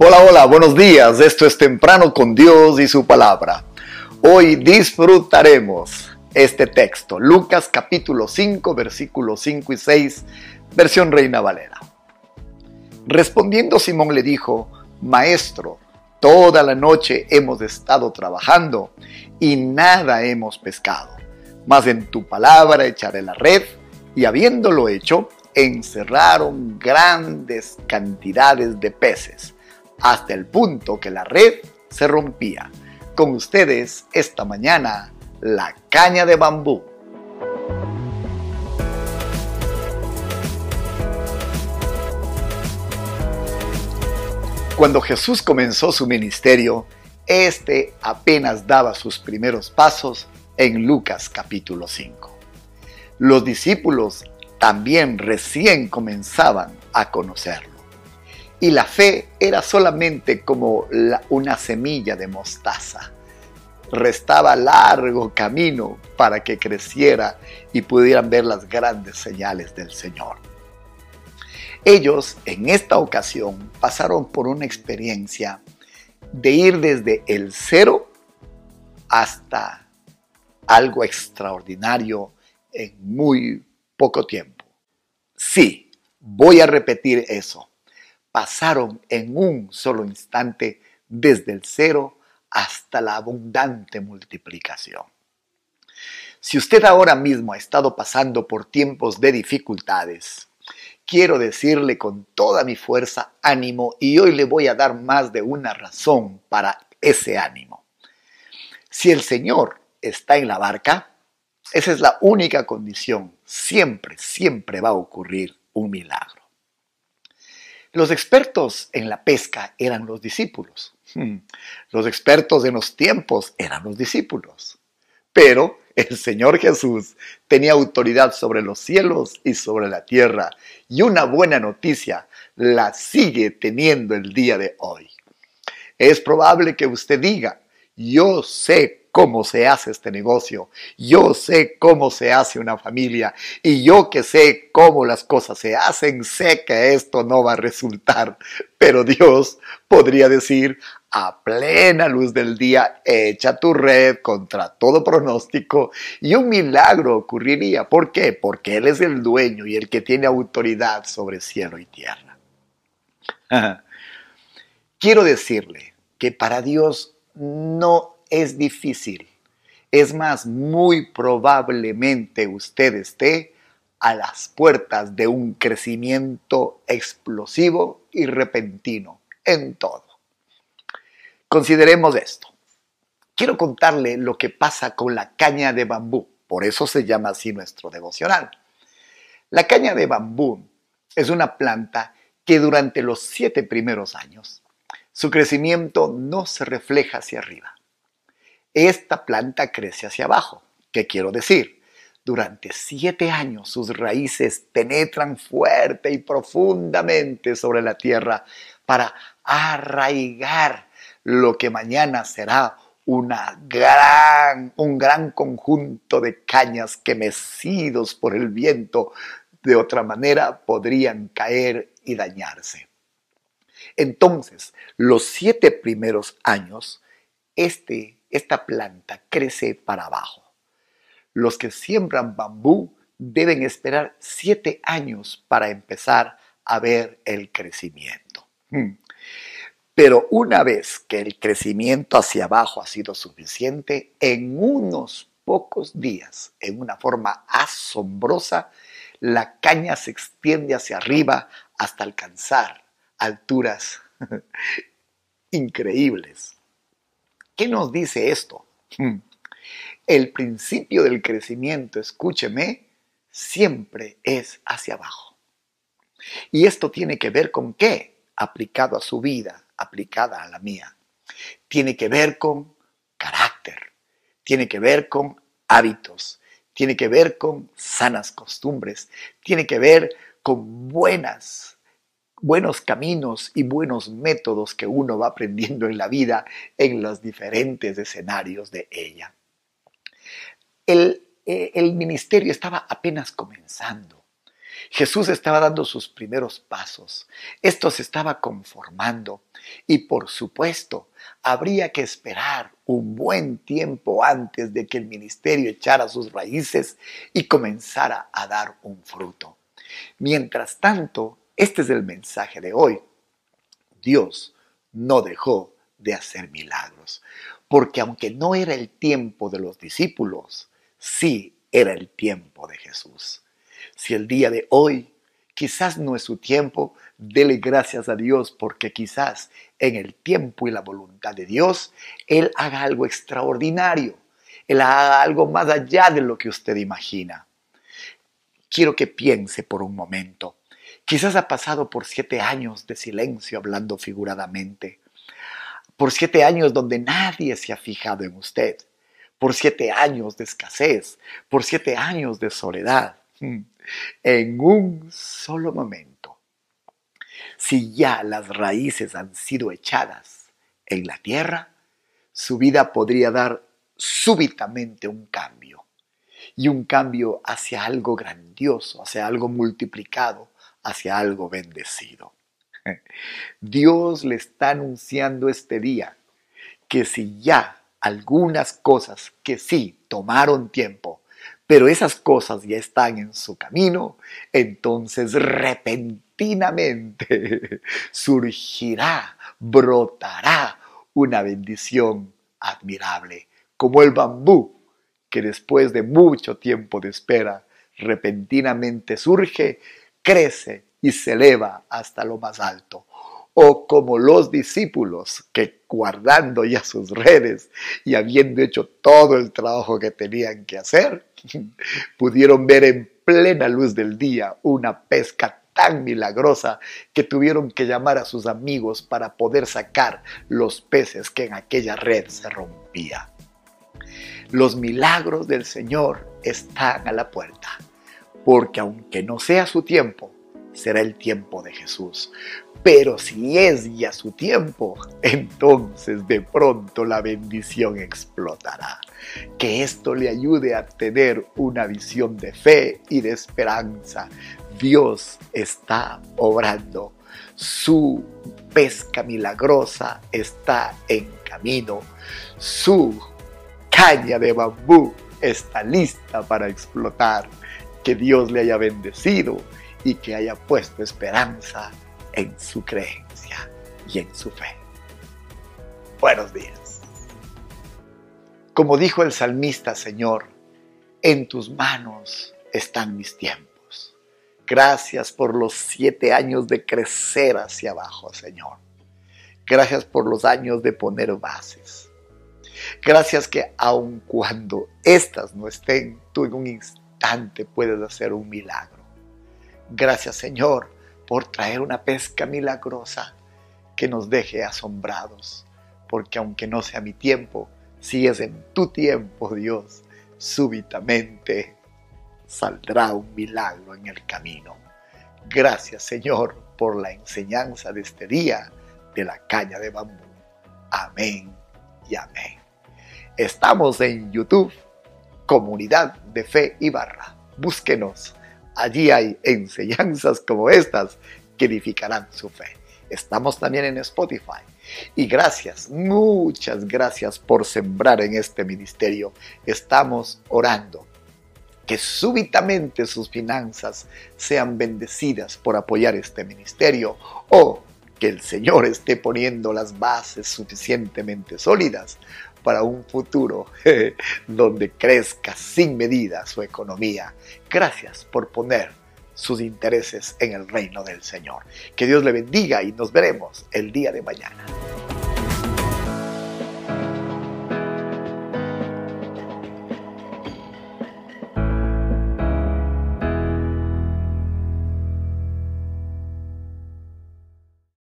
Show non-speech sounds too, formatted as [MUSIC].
Hola, hola, buenos días. Esto es Temprano con Dios y su palabra. Hoy disfrutaremos este texto, Lucas capítulo 5, versículos 5 y 6, versión Reina Valera. Respondiendo Simón le dijo, Maestro, toda la noche hemos estado trabajando y nada hemos pescado, mas en tu palabra echaré la red y habiéndolo hecho, encerraron grandes cantidades de peces hasta el punto que la red se rompía. Con ustedes esta mañana, la caña de bambú. Cuando Jesús comenzó su ministerio, este apenas daba sus primeros pasos en Lucas capítulo 5. Los discípulos también recién comenzaban a conocerlo y la fe era solamente como una semilla de mostaza. Restaba largo camino para que creciera y pudieran ver las grandes señales del Señor. Ellos en esta ocasión pasaron por una experiencia de ir desde el cero hasta algo extraordinario en muy poco tiempo. Sí, voy a repetir eso pasaron en un solo instante desde el cero hasta la abundante multiplicación. Si usted ahora mismo ha estado pasando por tiempos de dificultades, quiero decirle con toda mi fuerza ánimo y hoy le voy a dar más de una razón para ese ánimo. Si el Señor está en la barca, esa es la única condición. Siempre, siempre va a ocurrir un milagro. Los expertos en la pesca eran los discípulos. Hmm. Los expertos en los tiempos eran los discípulos. Pero el Señor Jesús tenía autoridad sobre los cielos y sobre la tierra. Y una buena noticia la sigue teniendo el día de hoy. Es probable que usted diga, yo sé cómo se hace este negocio, yo sé cómo se hace una familia y yo que sé cómo las cosas se hacen, sé que esto no va a resultar. Pero Dios podría decir, a plena luz del día, echa tu red contra todo pronóstico y un milagro ocurriría. ¿Por qué? Porque Él es el dueño y el que tiene autoridad sobre cielo y tierra. Quiero decirle que para Dios no es difícil. Es más, muy probablemente usted esté a las puertas de un crecimiento explosivo y repentino en todo. Consideremos esto. Quiero contarle lo que pasa con la caña de bambú, por eso se llama así nuestro devocional. La caña de bambú es una planta que durante los siete primeros años su crecimiento no se refleja hacia arriba esta planta crece hacia abajo. ¿Qué quiero decir? Durante siete años sus raíces penetran fuerte y profundamente sobre la tierra para arraigar lo que mañana será una gran, un gran conjunto de cañas que mecidos por el viento de otra manera podrían caer y dañarse. Entonces, los siete primeros años, este esta planta crece para abajo. Los que siembran bambú deben esperar siete años para empezar a ver el crecimiento. Hmm. Pero una vez que el crecimiento hacia abajo ha sido suficiente, en unos pocos días, en una forma asombrosa, la caña se extiende hacia arriba hasta alcanzar alturas [LAUGHS] increíbles. ¿Qué nos dice esto? Hmm. El principio del crecimiento, escúcheme, siempre es hacia abajo. Y esto tiene que ver con qué? Aplicado a su vida, aplicada a la mía. Tiene que ver con carácter, tiene que ver con hábitos, tiene que ver con sanas costumbres, tiene que ver con buenas buenos caminos y buenos métodos que uno va aprendiendo en la vida en los diferentes escenarios de ella. El, eh, el ministerio estaba apenas comenzando. Jesús estaba dando sus primeros pasos. Esto se estaba conformando y por supuesto habría que esperar un buen tiempo antes de que el ministerio echara sus raíces y comenzara a dar un fruto. Mientras tanto, este es el mensaje de hoy. Dios no dejó de hacer milagros, porque aunque no era el tiempo de los discípulos, sí era el tiempo de Jesús. Si el día de hoy quizás no es su tiempo, dele gracias a Dios porque quizás en el tiempo y la voluntad de Dios, Él haga algo extraordinario. Él haga algo más allá de lo que usted imagina. Quiero que piense por un momento. Quizás ha pasado por siete años de silencio hablando figuradamente. Por siete años donde nadie se ha fijado en usted. Por siete años de escasez. Por siete años de soledad. Hmm. En un solo momento. Si ya las raíces han sido echadas en la tierra, su vida podría dar súbitamente un cambio. Y un cambio hacia algo grandioso, hacia algo multiplicado, hacia algo bendecido. Dios le está anunciando este día que si ya algunas cosas que sí tomaron tiempo, pero esas cosas ya están en su camino, entonces repentinamente [LAUGHS] surgirá, brotará una bendición admirable, como el bambú que después de mucho tiempo de espera, repentinamente surge crece y se eleva hasta lo más alto. O como los discípulos que guardando ya sus redes y habiendo hecho todo el trabajo que tenían que hacer, [LAUGHS] pudieron ver en plena luz del día una pesca tan milagrosa que tuvieron que llamar a sus amigos para poder sacar los peces que en aquella red se rompía. Los milagros del Señor están a la puerta porque aunque no sea su tiempo, será el tiempo de Jesús. Pero si es ya su tiempo, entonces de pronto la bendición explotará. Que esto le ayude a tener una visión de fe y de esperanza. Dios está obrando. Su pesca milagrosa está en camino. Su caña de bambú está lista para explotar que Dios le haya bendecido y que haya puesto esperanza en su creencia y en su fe. Buenos días. Como dijo el salmista, Señor, en tus manos están mis tiempos. Gracias por los siete años de crecer hacia abajo, Señor. Gracias por los años de poner bases. Gracias que aun cuando estas no estén, tú en un instante puedes hacer un milagro. Gracias Señor por traer una pesca milagrosa que nos deje asombrados, porque aunque no sea mi tiempo, si es en tu tiempo, Dios, súbitamente saldrá un milagro en el camino. Gracias Señor por la enseñanza de este día de la caña de bambú. Amén y amén. Estamos en YouTube Comunidad de Fe y Barra. Búsquenos. Allí hay enseñanzas como estas que edificarán su fe. Estamos también en Spotify. Y gracias, muchas gracias por sembrar en este ministerio. Estamos orando que súbitamente sus finanzas sean bendecidas por apoyar este ministerio o que el Señor esté poniendo las bases suficientemente sólidas para un futuro donde crezca sin medida su economía. Gracias por poner sus intereses en el reino del Señor. Que Dios le bendiga y nos veremos el día de mañana.